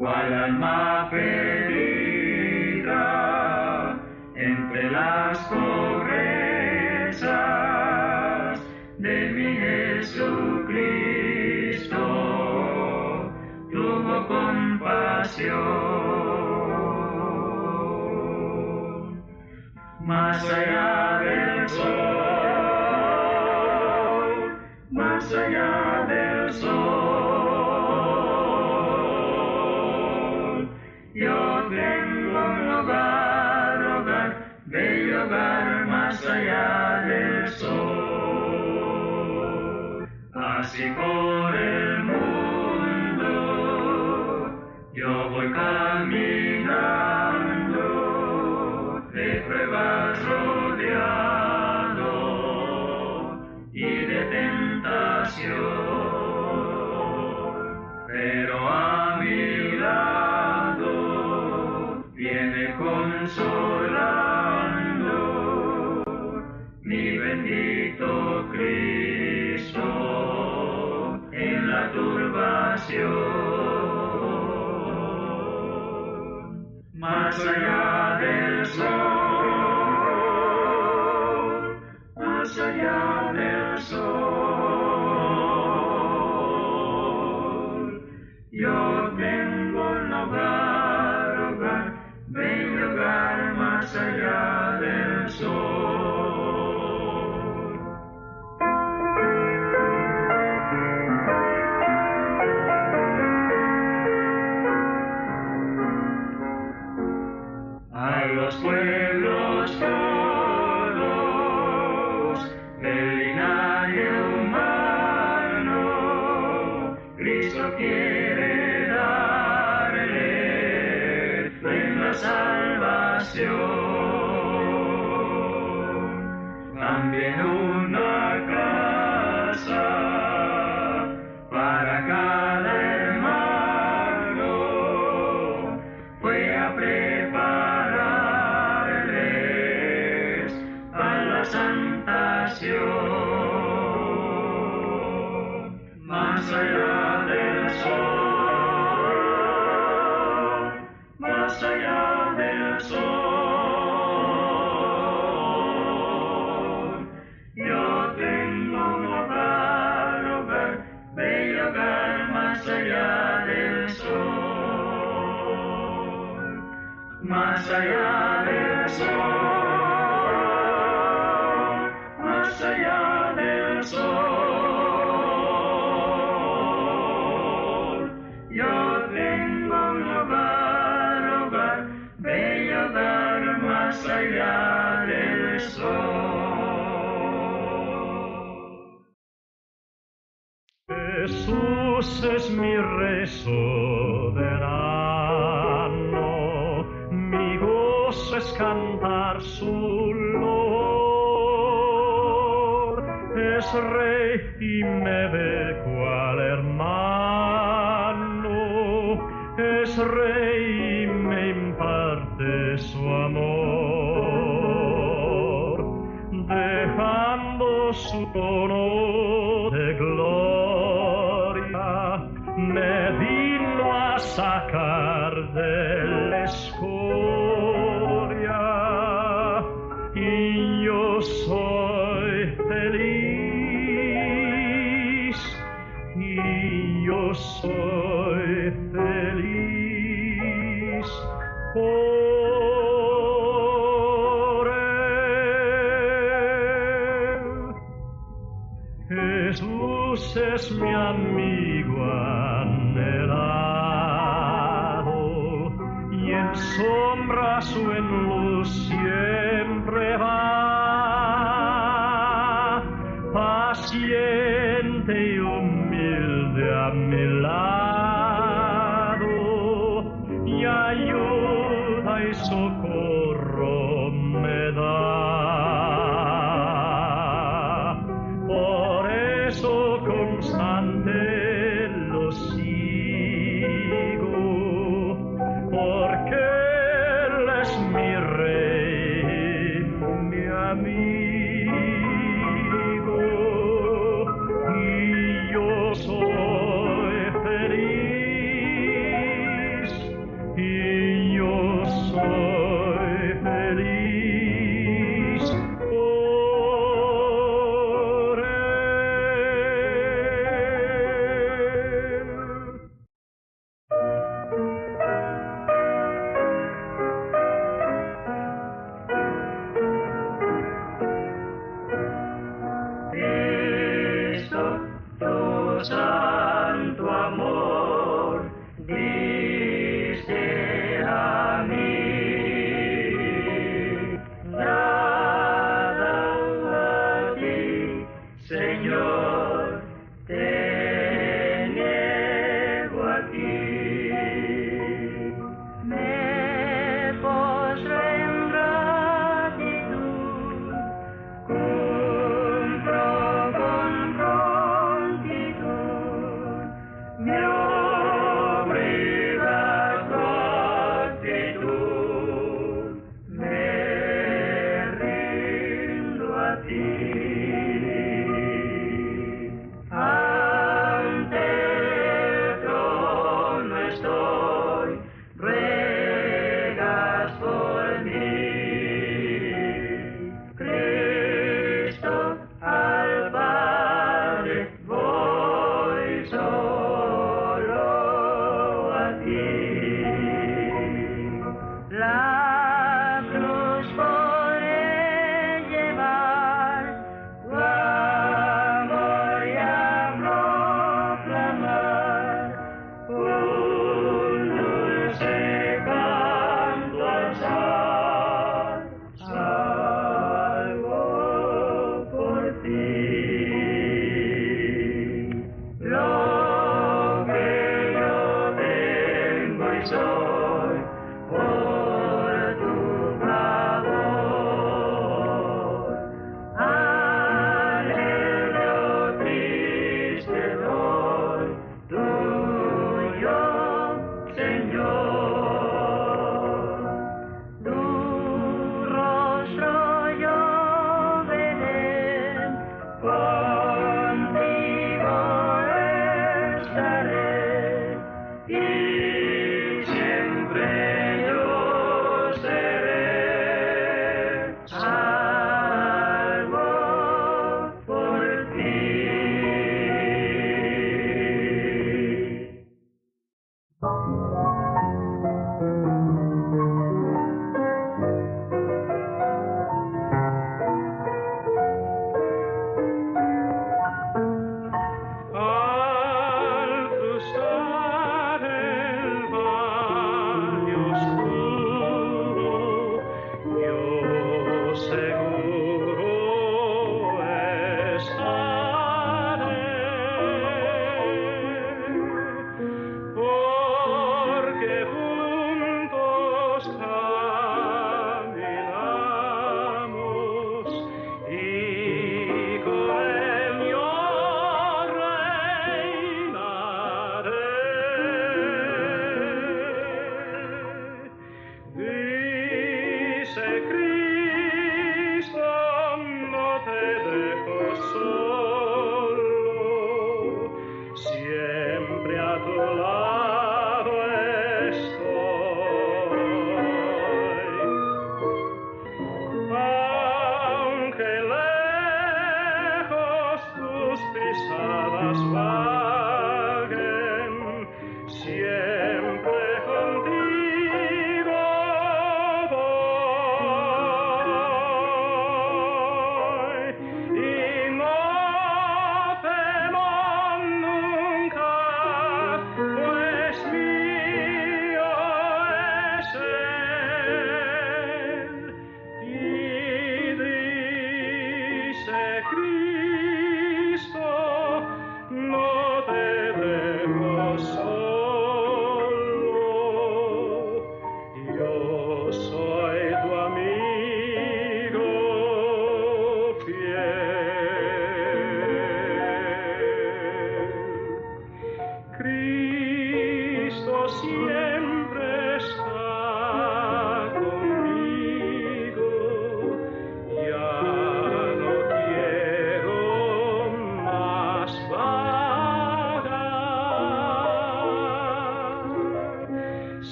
cual alma perdida entre las pobrezas de mi Jesucristo tuvo compasión. Más allá del sol, más allá del sol. Cristo quiere darles plena salvación. dulces mi rezo verano, mi gozo es cantar su lor, es rey y me ve. y yo soy feliz. Por. Jesús es mi amigo.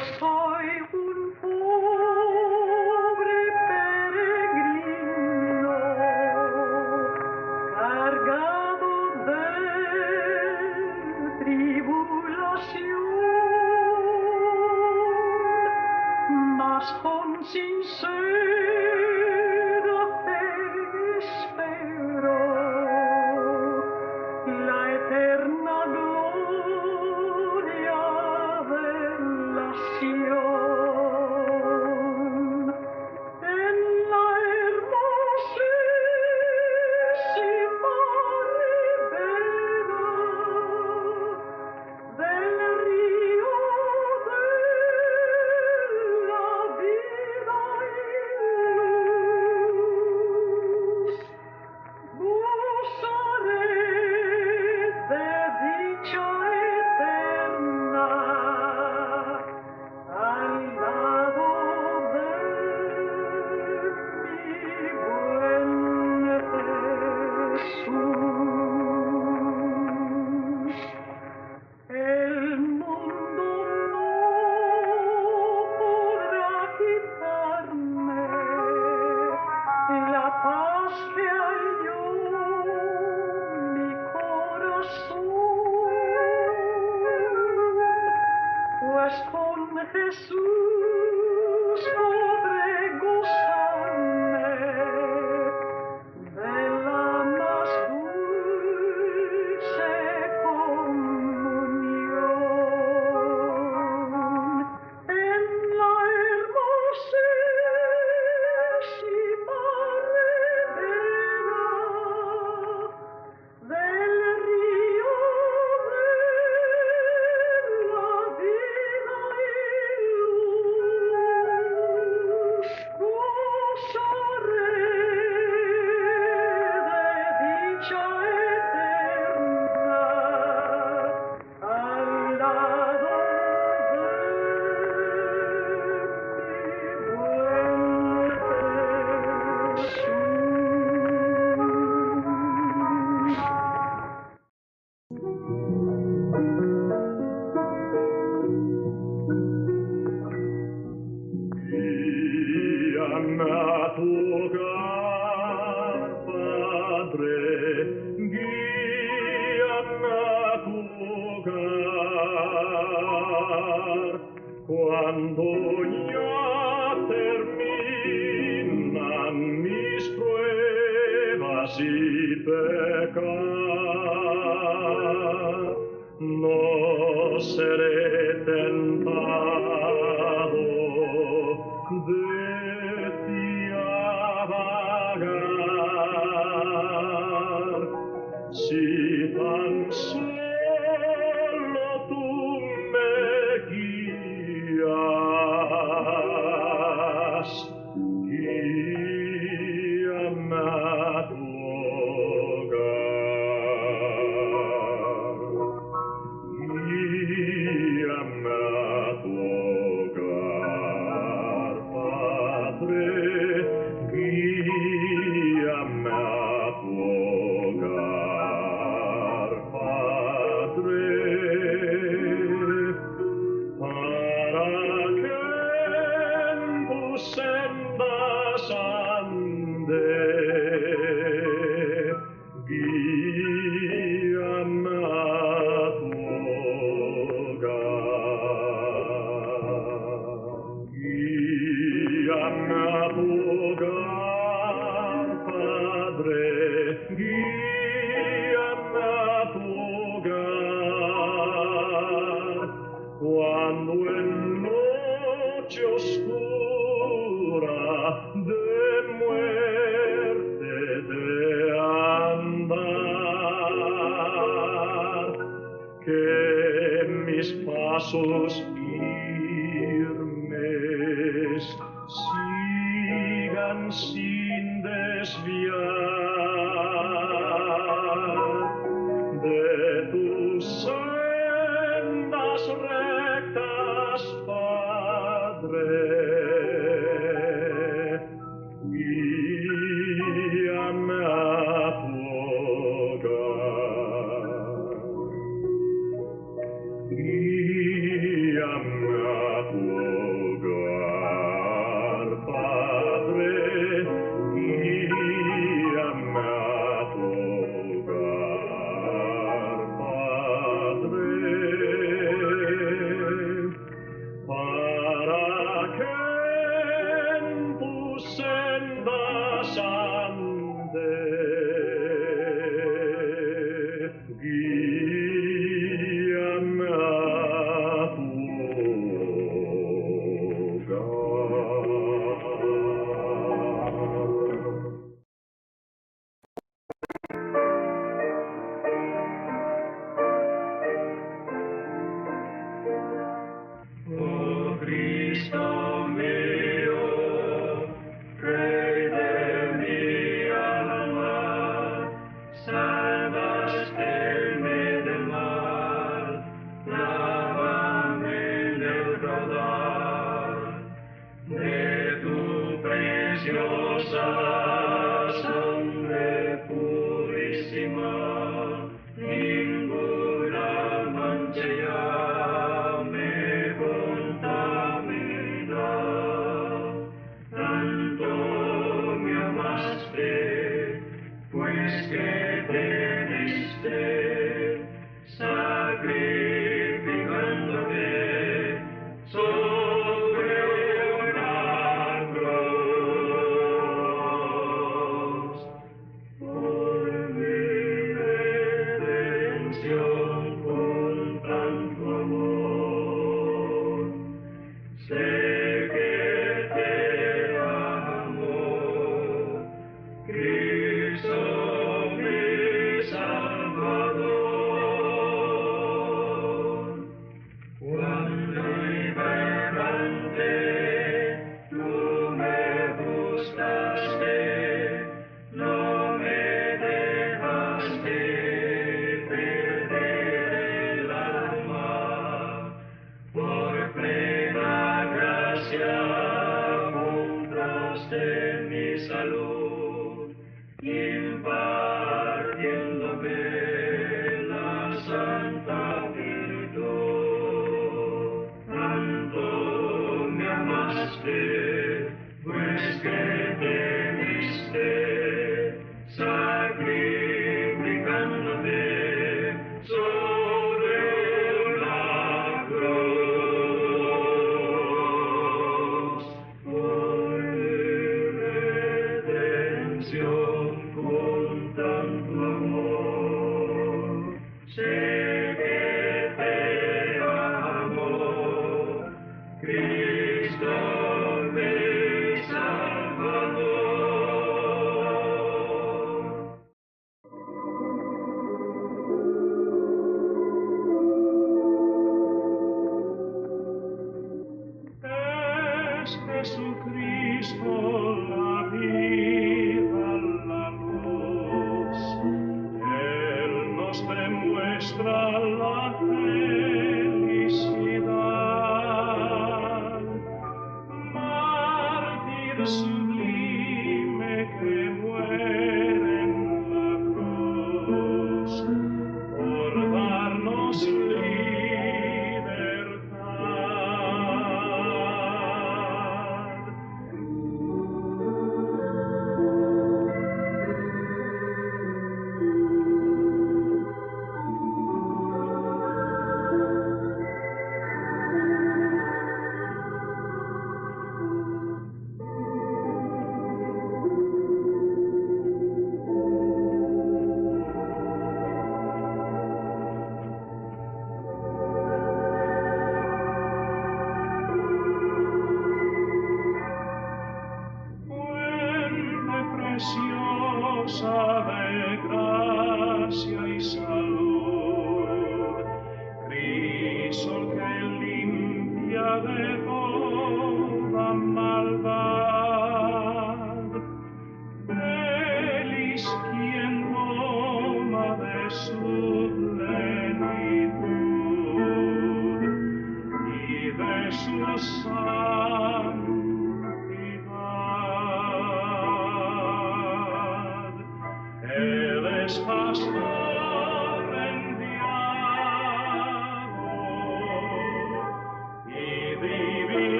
Oh. said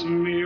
me